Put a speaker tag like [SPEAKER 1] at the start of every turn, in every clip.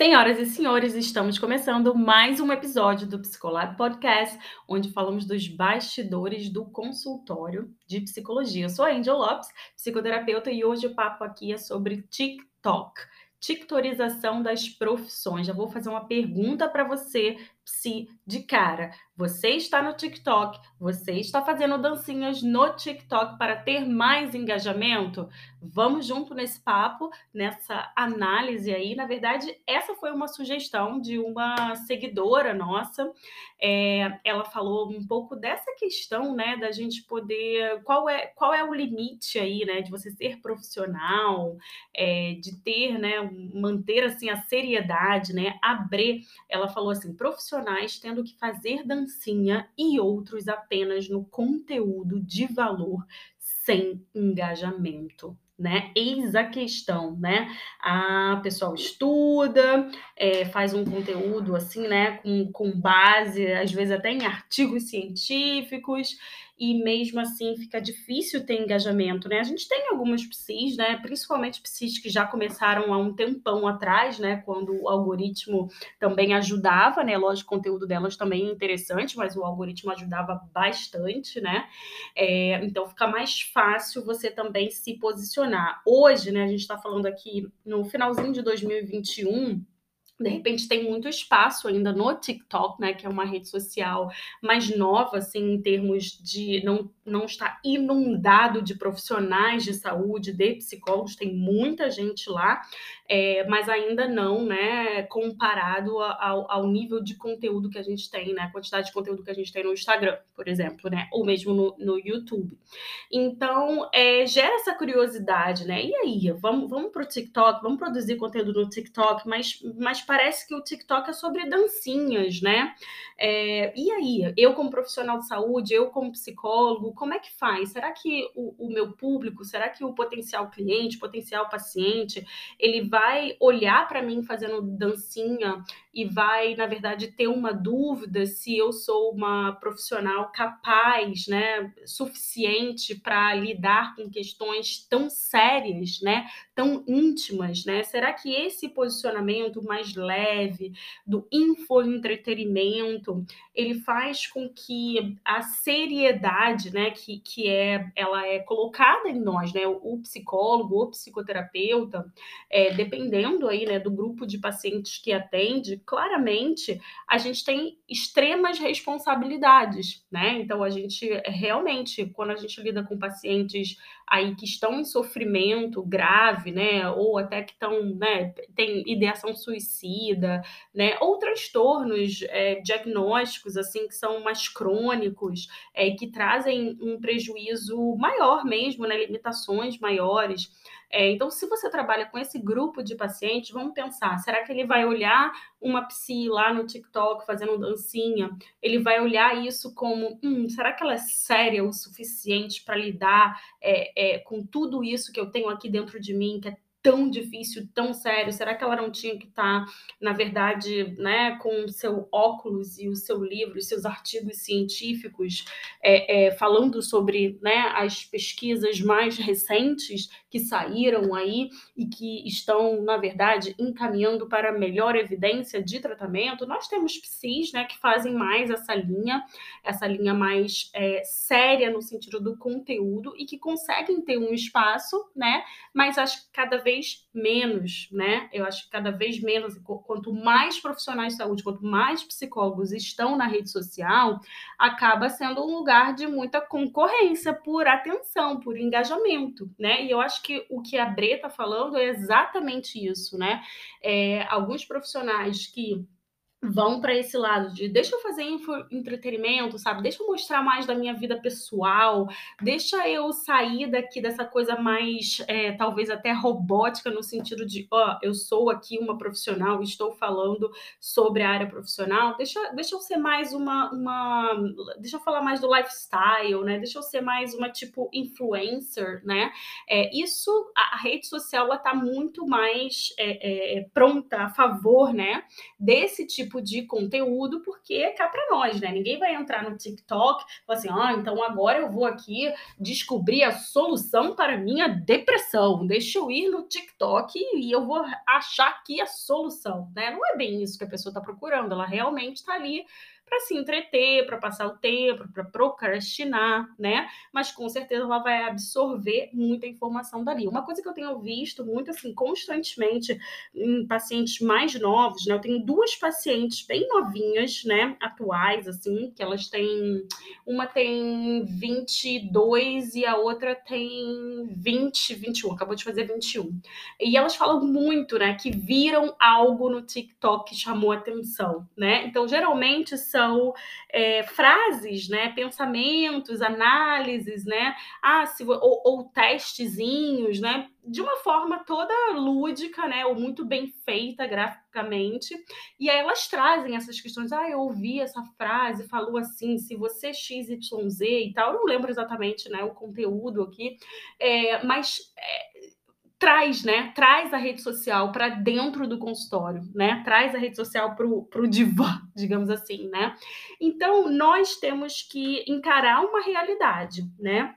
[SPEAKER 1] Senhoras e senhores, estamos começando mais um episódio do Psicolab Podcast, onde falamos dos bastidores do consultório de psicologia. Eu sou a Angel Lopes, psicoterapeuta, e hoje o papo aqui é sobre TikTok. TikTorização das profissões. Já vou fazer uma pergunta para você, psi, de cara. Você está no TikTok, você está fazendo dancinhas no TikTok para ter mais engajamento? Vamos junto nesse papo, nessa análise aí. Na verdade, essa foi uma sugestão de uma seguidora nossa. É, ela falou um pouco dessa questão, né, da gente poder. Qual é, qual é o limite aí, né, de você ser profissional, é, de ter, né, manter assim a seriedade, né, abrir. Ela falou assim, profissionais tendo que fazer dancinha e outros apenas no conteúdo de valor sem engajamento né? Eis a questão, né? A pessoal estuda, é, faz um conteúdo assim, né? Com, com base, às vezes até em artigos científicos, e mesmo assim fica difícil ter engajamento, né? A gente tem algumas psis, né? Principalmente psis que já começaram há um tempão atrás, né? Quando o algoritmo também ajudava, né? Lógico, o conteúdo delas também é interessante, mas o algoritmo ajudava bastante, né? É, então fica mais fácil você também se posicionar. Hoje, né? A gente está falando aqui no finalzinho de 2021 de repente tem muito espaço ainda no TikTok, né, que é uma rede social mais nova, assim, em termos de não, não estar inundado de profissionais de saúde, de psicólogos, tem muita gente lá, é, mas ainda não, né, comparado ao, ao, nível de conteúdo que a gente tem, né, a quantidade de conteúdo que a gente tem no Instagram, por exemplo, né, ou mesmo no, no YouTube. Então, é, gera essa curiosidade, né, e aí, vamos, vamos para o TikTok, vamos produzir conteúdo no TikTok, mas, mas parece que o TikTok é sobre dancinhas, né? É, e aí, eu como profissional de saúde, eu como psicólogo, como é que faz? Será que o, o meu público, será que o potencial cliente, potencial paciente, ele vai olhar para mim fazendo dancinha e vai, na verdade, ter uma dúvida se eu sou uma profissional capaz, né, suficiente para lidar com questões tão sérias, né, tão íntimas, né? Será que esse posicionamento mais leve do infoentretenimento, ele faz com que a seriedade, né, que, que é ela é colocada em nós, né, o, psicólogo, o psicoterapeuta, é, dependendo aí, né, do grupo de pacientes que atende, claramente a gente tem extremas responsabilidades, né? Então a gente realmente, quando a gente lida com pacientes aí que estão em sofrimento grave, né, ou até que estão, né, tem ideação suicida, né, ou transtornos é, diagnósticos assim que são mais crônicos, é, que trazem um prejuízo maior mesmo, né, limitações maiores. É, então, se você trabalha com esse grupo de pacientes, vamos pensar: será que ele vai olhar uma psi lá no TikTok fazendo dancinha? Ele vai olhar isso como: hum, será que ela é séria o suficiente para lidar é, é, com tudo isso que eu tenho aqui dentro de mim, que é tão difícil, tão sério? Será que ela não tinha que estar, tá, na verdade, né, com o seu óculos e o seu livro, os seus artigos científicos, é, é, falando sobre né, as pesquisas mais recentes que saíram aí e que estão, na verdade, encaminhando para melhor evidência de tratamento? Nós temos psis né, que fazem mais essa linha, essa linha mais é, séria no sentido do conteúdo e que conseguem ter um espaço, né, mas acho que cada vez vez menos, né? Eu acho que cada vez menos, quanto mais profissionais de saúde, quanto mais psicólogos estão na rede social, acaba sendo um lugar de muita concorrência por atenção, por engajamento, né? E eu acho que o que a Bre está falando é exatamente isso, né? É, alguns profissionais que vão para esse lado de deixa eu fazer entretenimento, sabe? Deixa eu mostrar mais da minha vida pessoal, deixa eu sair daqui dessa coisa mais, é, talvez até robótica, no sentido de, ó, eu sou aqui uma profissional, estou falando sobre a área profissional, deixa, deixa eu ser mais uma, uma, deixa eu falar mais do lifestyle, né? Deixa eu ser mais uma, tipo, influencer, né? É, isso, a, a rede social, ela tá muito mais é, é pronta a favor, né? Desse tipo tipo de conteúdo, porque cá para nós, né? Ninguém vai entrar no TikTok e falar assim, ah, então agora eu vou aqui descobrir a solução para minha depressão. Deixa eu ir no TikTok e eu vou achar aqui a solução, né? Não é bem isso que a pessoa está procurando, ela realmente está ali para se entreter, para passar o tempo, para procrastinar, né? Mas com certeza ela vai absorver muita informação dali. Uma coisa que eu tenho visto muito assim constantemente em pacientes mais novos, né? Eu tenho duas pacientes bem novinhas, né, atuais assim, que elas têm uma tem 22 e a outra tem 20, 21, acabou de fazer 21. E elas falam muito, né, que viram algo no TikTok que chamou atenção, né? Então, geralmente são são é, frases, né, pensamentos, análises, né, ah, se, ou, ou testezinhos, né, de uma forma toda lúdica, né, ou muito bem feita graficamente. E aí elas trazem essas questões. Ah, eu ouvi essa frase, falou assim, se você XYZ e tal. Eu não lembro exatamente, né, o conteúdo aqui, é, mas é, traz, né? Traz a rede social para dentro do consultório, né? Traz a rede social para o divã, digamos assim, né? Então, nós temos que encarar uma realidade, né?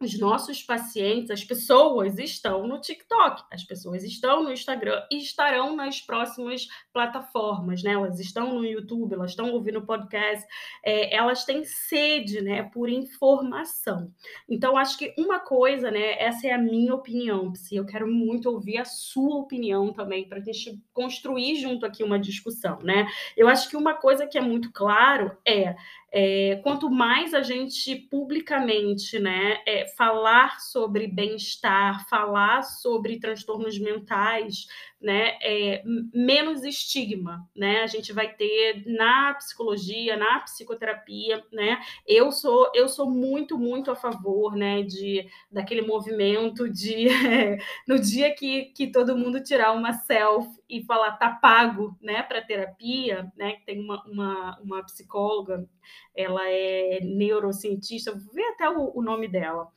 [SPEAKER 1] Os nossos pacientes, as pessoas estão no TikTok, as pessoas estão no Instagram e estarão nas próximas plataformas, né? Elas estão no YouTube, elas estão ouvindo podcast, é, elas têm sede, né, por informação. Então, acho que uma coisa, né, essa é a minha opinião, Psi, eu quero muito ouvir a sua opinião também, para a gente construir junto aqui uma discussão, né? Eu acho que uma coisa que é muito claro é é, quanto mais a gente publicamente né, é, falar sobre bem-estar, falar sobre transtornos mentais, né, é, menos estigma, né? A gente vai ter na psicologia, na psicoterapia, né? Eu sou eu sou muito muito a favor, né, de daquele movimento de no dia que, que todo mundo tirar uma selfie e falar tá pago, né, para terapia, né? Tem uma, uma, uma psicóloga, ela é neurocientista, vou ver até o, o nome dela.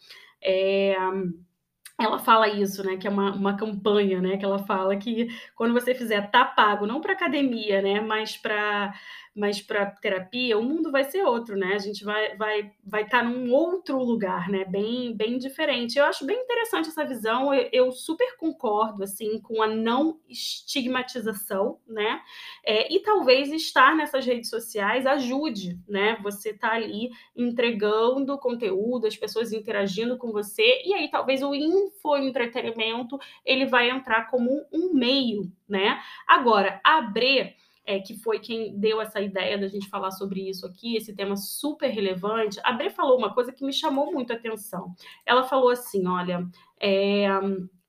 [SPEAKER 1] É, ela fala isso, né? Que é uma, uma campanha, né? Que ela fala que quando você fizer tá pago, não para academia, né? Mas para mas para terapia o mundo vai ser outro, né? A gente vai vai vai estar tá num outro lugar, né? Bem bem diferente. Eu acho bem interessante essa visão. Eu, eu super concordo assim com a não estigmatização, né? É, e talvez estar nessas redes sociais ajude, né? Você tá ali entregando conteúdo, as pessoas interagindo com você e aí talvez o infoentretenimento ele vai entrar como um meio, né? Agora abrir é, que foi quem deu essa ideia da gente falar sobre isso aqui, esse tema super relevante, a Bre falou uma coisa que me chamou muito a atenção. Ela falou assim: olha, é,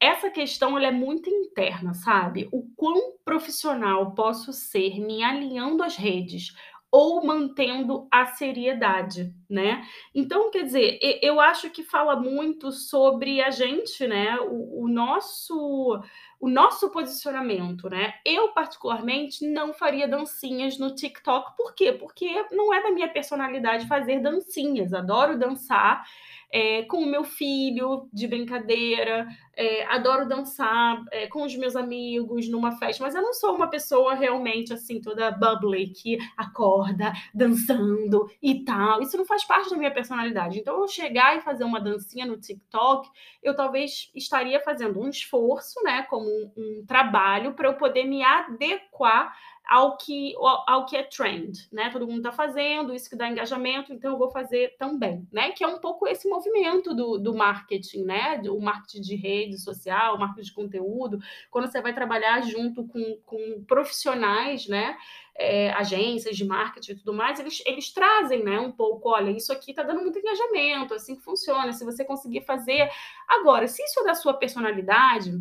[SPEAKER 1] essa questão ela é muito interna, sabe? O quão profissional posso ser me alinhando às redes ou mantendo a seriedade, né? Então, quer dizer, eu acho que fala muito sobre a gente, né? O, o, nosso o nosso posicionamento, né? Eu particularmente não faria dancinhas no TikTok, por quê? Porque não é da minha personalidade fazer dancinhas. Adoro dançar é, com o meu filho de brincadeira, é, adoro dançar é, com os meus amigos numa festa, mas eu não sou uma pessoa realmente assim, toda bubbly, que acorda dançando e tal. Isso não faz parte da minha personalidade. Então, eu chegar e fazer uma dancinha no TikTok, eu talvez estaria fazendo um esforço, né, como um, um trabalho para eu poder me adequar ao que, ao que é trend, né? Todo mundo está fazendo, isso que dá engajamento, então eu vou fazer também, né? Que é um pouco esse movimento do, do marketing, né? O marketing de rede social, o marketing de conteúdo, quando você vai trabalhar junto com, com profissionais, né? É, agências de marketing e tudo mais, eles, eles trazem, né, um pouco, olha, isso aqui está dando muito engajamento, assim que funciona, se você conseguir fazer. Agora, se isso é da sua personalidade,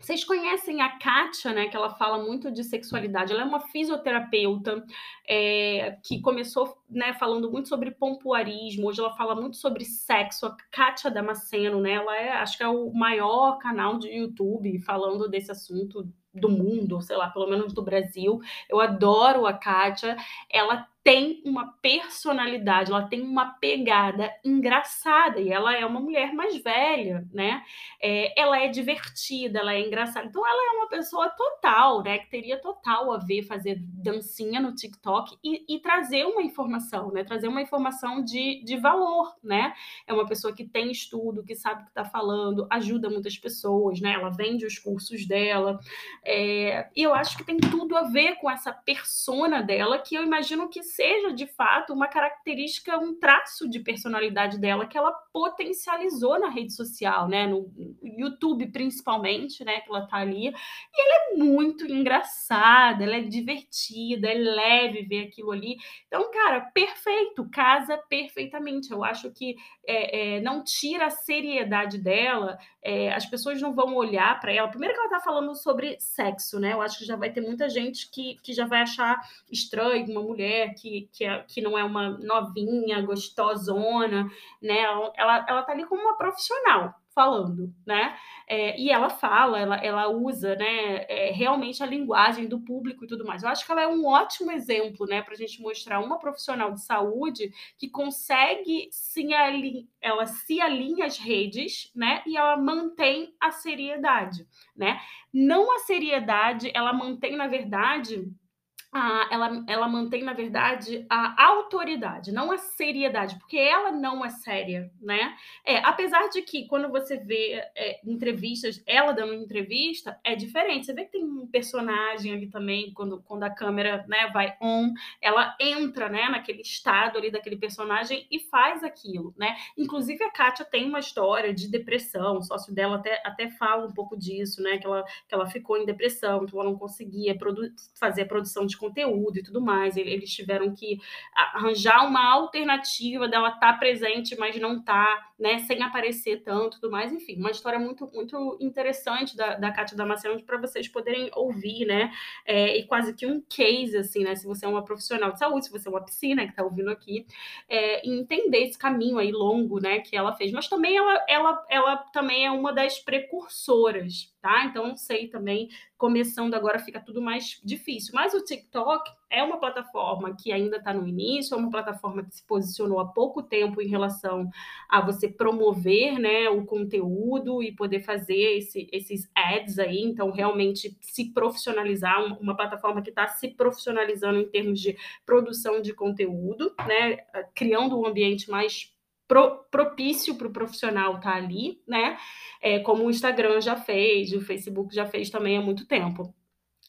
[SPEAKER 1] vocês conhecem a Kátia, né? Que ela fala muito de sexualidade. Ela é uma fisioterapeuta é, que começou né, falando muito sobre pompoarismo. Hoje ela fala muito sobre sexo. A Kátia Damasceno, né? Ela é, acho que é o maior canal de YouTube falando desse assunto do mundo, sei lá, pelo menos do Brasil. Eu adoro a Kátia. Ela tem uma personalidade, ela tem uma pegada engraçada e ela é uma mulher mais velha, né? É, ela é divertida, ela é engraçada. Então ela é uma pessoa total, né? Que teria total a ver fazer dancinha no TikTok e, e trazer uma informação, né? Trazer uma informação de, de valor, né? É uma pessoa que tem estudo, que sabe o que está falando, ajuda muitas pessoas, né? Ela vende os cursos dela. É, e eu acho que tem tudo a ver com essa persona dela, que eu imagino que seja de fato uma característica, um traço de personalidade dela que ela potencializou na rede social, né? No YouTube principalmente, né? Que ela tá ali. E ela é muito engraçada, ela é divertida, é leve ver aquilo ali. Então, cara, perfeito, casa perfeitamente. Eu acho que é, é, não tira a seriedade dela, é, as pessoas não vão olhar para ela. Primeiro que ela tá falando sobre sexo, né? Eu acho que já vai ter muita gente que, que já vai achar estranho uma mulher que, que, é, que não é uma novinha, gostosona, né? Ela, ela tá ali como uma profissional falando, né? É, e ela fala, ela, ela usa, né, é, realmente a linguagem do público e tudo mais. Eu acho que ela é um ótimo exemplo, né, para a gente mostrar uma profissional de saúde que consegue se alinhar, ela se alinha às redes, né, e ela mantém a seriedade, né? Não a seriedade, ela mantém, na verdade, a, ela, ela mantém, na verdade, a autoridade, não a seriedade, porque ela não é séria, né? É, apesar de que, quando você vê é, entrevistas, ela dando entrevista, é diferente. Você vê que tem um personagem ali também, quando, quando a câmera né, vai on, ela entra né, naquele estado ali daquele personagem e faz aquilo, né? Inclusive, a Kátia tem uma história de depressão, o sócio dela até, até fala um pouco disso, né? Que ela, que ela ficou em depressão, que ela não conseguia fazer a produção de conteúdo e tudo mais. Eles tiveram que arranjar uma alternativa dela estar tá presente, mas não estar, tá, né, sem aparecer tanto tudo mais. Enfim, uma história muito, muito interessante da, da Cátia Damasceno para vocês poderem ouvir, né? É, e quase que um case, assim, né? Se você é uma profissional de saúde, se você é uma piscina que está ouvindo aqui, é, entender esse caminho aí longo, né, que ela fez. Mas também ela, ela, ela também é uma das precursoras tá? Então, não sei também, começando agora fica tudo mais difícil. Mas o TikTok é uma plataforma que ainda está no início, é uma plataforma que se posicionou há pouco tempo em relação a você promover né, o conteúdo e poder fazer esse, esses ads aí, então realmente se profissionalizar, uma plataforma que está se profissionalizando em termos de produção de conteúdo, né, criando um ambiente mais pro, propício para o profissional estar tá ali, né? É, como o Instagram já fez, o Facebook já fez também há muito tempo.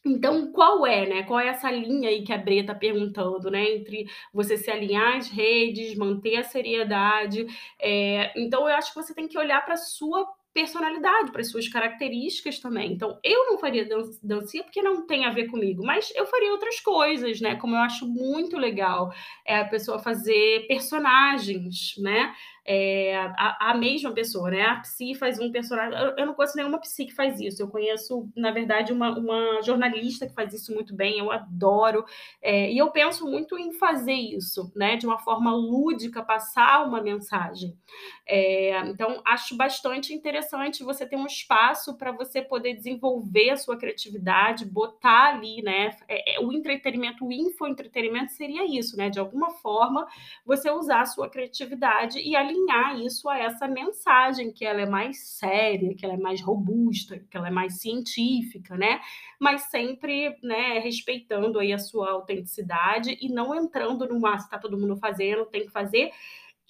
[SPEAKER 1] Então, qual é, né? Qual é essa linha aí que a Bre está perguntando, né? Entre você se alinhar às redes, manter a seriedade. É... Então, eu acho que você tem que olhar para a sua personalidade, para as suas características também. Então, eu não faria dan dancinha porque não tem a ver comigo, mas eu faria outras coisas, né? Como eu acho muito legal é a pessoa fazer personagens, né? É, a, a, mesma pessoa, né? A Psi faz um personagem. Eu, eu, não conheço nenhuma Psi que faz isso. Eu conheço, na verdade, uma, uma jornalista que faz isso muito bem. Eu adoro. É, e eu penso muito em fazer isso, né? De uma forma lúdica, passar uma mensagem. É, então, acho bastante interessante você ter um espaço para você poder desenvolver a sua criatividade, botar ali, né? É, é, o entretenimento, o infoentretenimento seria isso, né? De alguma forma, você usar a sua criatividade e ali alinhar isso a essa mensagem, que ela é mais séria, que ela é mais robusta, que ela é mais científica, né? Mas sempre, né, respeitando aí a sua autenticidade e não entrando no ah, se tá todo mundo fazendo, tem que fazer.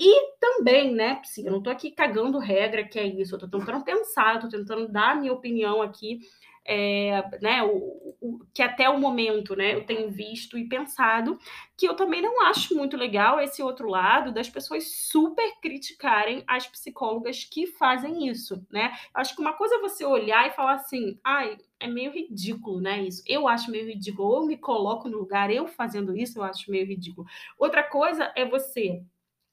[SPEAKER 1] E também, né, Psi, eu não tô aqui cagando regra, que é isso, eu tô tentando pensar, tô tentando dar a minha opinião aqui é, né, o, o, que até o momento né, eu tenho visto e pensado que eu também não acho muito legal esse outro lado das pessoas super criticarem as psicólogas que fazem isso, né? Acho que uma coisa é você olhar e falar assim, ai, é meio ridículo, né? Isso. Eu acho meio ridículo. Ou eu me coloco no lugar, eu fazendo isso, eu acho meio ridículo. Outra coisa é você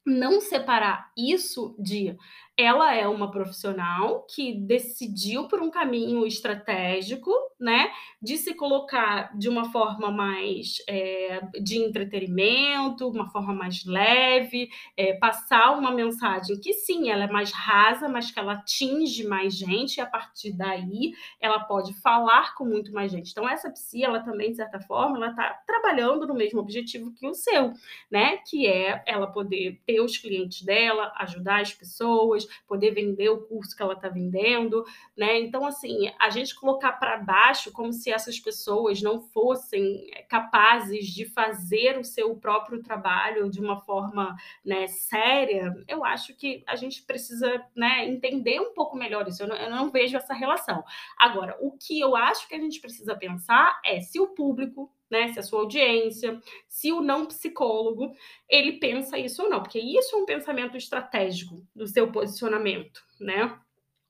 [SPEAKER 1] não separar isso de ela é uma profissional que decidiu por um caminho estratégico, né, de se colocar de uma forma mais é, de entretenimento, uma forma mais leve, é, passar uma mensagem que sim, ela é mais rasa, mas que ela atinge mais gente e a partir daí ela pode falar com muito mais gente. Então essa psi, ela também de certa forma, ela está trabalhando no mesmo objetivo que o seu, né, que é ela poder ter os clientes dela, ajudar as pessoas poder vender o curso que ela está vendendo, né? Então, assim, a gente colocar para baixo como se essas pessoas não fossem eh, capazes de fazer o seu próprio trabalho de uma forma né, séria, eu acho que a gente precisa né, entender um pouco melhor isso. Eu não, eu não vejo essa relação. Agora, o que eu acho que a gente precisa pensar é se o público né? Se a sua audiência, se o não psicólogo, ele pensa isso ou não, porque isso é um pensamento estratégico do seu posicionamento, né?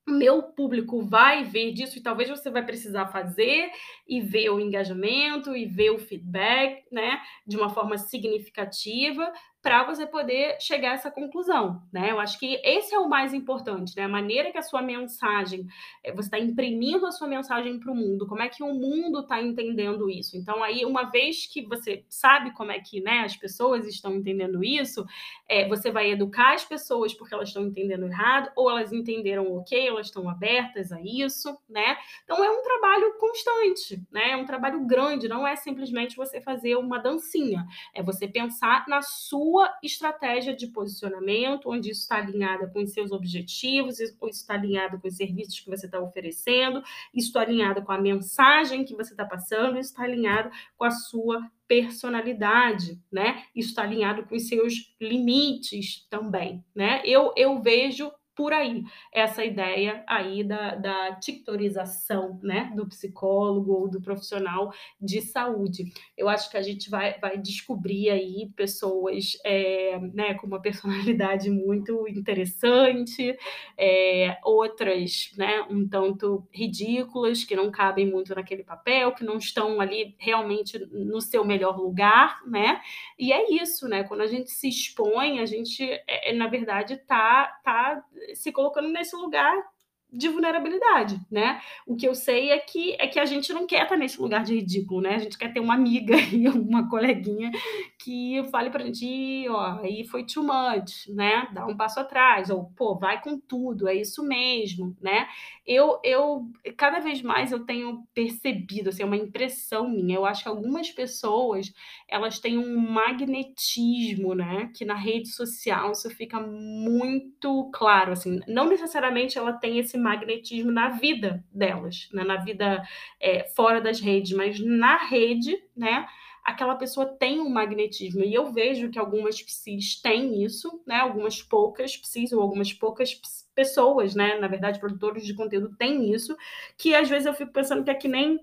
[SPEAKER 1] Meu público vai ver disso e talvez você vai precisar fazer e ver o engajamento e ver o feedback, né, de uma forma significativa para você poder chegar a essa conclusão, né? Eu acho que esse é o mais importante, né? A maneira que a sua mensagem, eh, você está imprimindo a sua mensagem para o mundo, como é que o mundo está entendendo isso? Então, aí, uma vez que você sabe como é que né, as pessoas estão entendendo isso, é, você vai educar as pessoas porque elas estão entendendo errado, ou elas entenderam ok, elas estão abertas a isso, né? Então, é um trabalho constante, né? É um trabalho grande, não é simplesmente você fazer uma dancinha, é você pensar na sua sua estratégia de posicionamento, onde isso está alinhado com os seus objetivos, isso está alinhado com os serviços que você está oferecendo, isso está alinhado com a mensagem que você está passando, isso está alinhado com a sua personalidade, né? Isso está alinhado com os seus limites também, né? Eu, eu vejo por aí, essa ideia aí da, da titorização, né, do psicólogo ou do profissional de saúde. Eu acho que a gente vai, vai descobrir aí pessoas, é, né, com uma personalidade muito interessante, é, outras, né, um tanto ridículas, que não cabem muito naquele papel, que não estão ali realmente no seu melhor lugar, né, e é isso, né, quando a gente se expõe, a gente, é, na verdade, tá, tá se colocando nesse lugar de vulnerabilidade, né? O que eu sei é que é que a gente não quer estar nesse lugar de ridículo, né? A gente quer ter uma amiga e uma coleguinha que fale pra gente, ó, aí foi too much, né? Dá um passo atrás, ou pô, vai com tudo, é isso mesmo, né? Eu eu cada vez mais eu tenho percebido, assim, uma impressão minha. Eu acho que algumas pessoas, elas têm um magnetismo, né, que na rede social isso fica muito claro, assim, não necessariamente ela tem esse magnetismo na vida delas, né? na vida é, fora das redes, mas na rede, né? Aquela pessoa tem um magnetismo. E eu vejo que algumas psis têm isso, né? Algumas poucas psis ou algumas poucas pessoas, né? Na verdade, produtores de conteúdo têm isso, que às vezes eu fico pensando que é que nem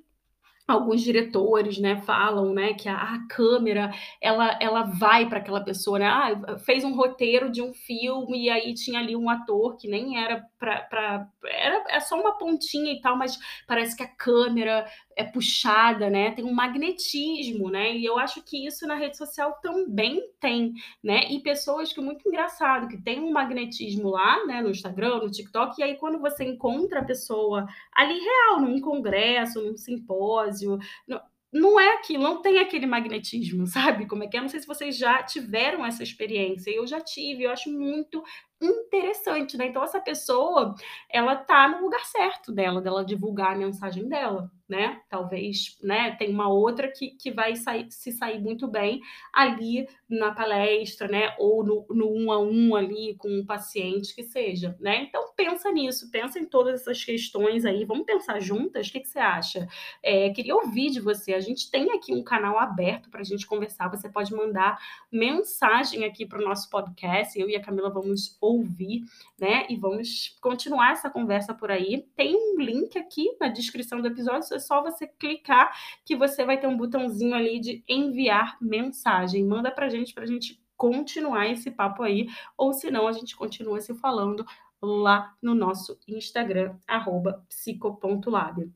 [SPEAKER 1] alguns diretores, né, falam, né, que a, a câmera, ela, ela vai para aquela pessoa, né, ah, fez um roteiro de um filme e aí tinha ali um ator que nem era para era é só uma pontinha e tal, mas parece que a câmera é puxada, né? Tem um magnetismo, né? E eu acho que isso na rede social também tem, né? E pessoas que muito engraçado, que tem um magnetismo lá, né, no Instagram, no TikTok, e aí quando você encontra a pessoa ali real, num congresso, num simpósio, no, não é aquilo, não tem aquele magnetismo, sabe? Como é que é? Não sei se vocês já tiveram essa experiência. Eu já tive, eu acho muito interessante, né? Então essa pessoa, ela tá no lugar certo dela, dela divulgar a mensagem dela, né? Talvez, né, tem uma outra que, que vai sair, se sair muito bem ali na palestra, né, ou no, no um a um ali com um paciente que seja, né? Então pensa nisso, pensa em todas essas questões aí, vamos pensar juntas, o que, que você acha? É, queria ouvir de você, a gente tem aqui um canal aberto para a gente conversar, você pode mandar mensagem aqui para o nosso podcast, eu e a Camila vamos ouvir, né? E vamos continuar essa conversa por aí. Tem um link aqui na descrição do episódio, é só você clicar que você vai ter um botãozinho ali de enviar mensagem. Manda pra gente, pra gente continuar esse papo aí, ou senão a gente continua se falando lá no nosso Instagram, arroba psico.lab.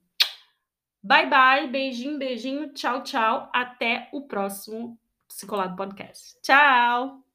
[SPEAKER 1] Bye, bye, beijinho, beijinho, tchau, tchau. Até o próximo Psicolado Podcast. Tchau!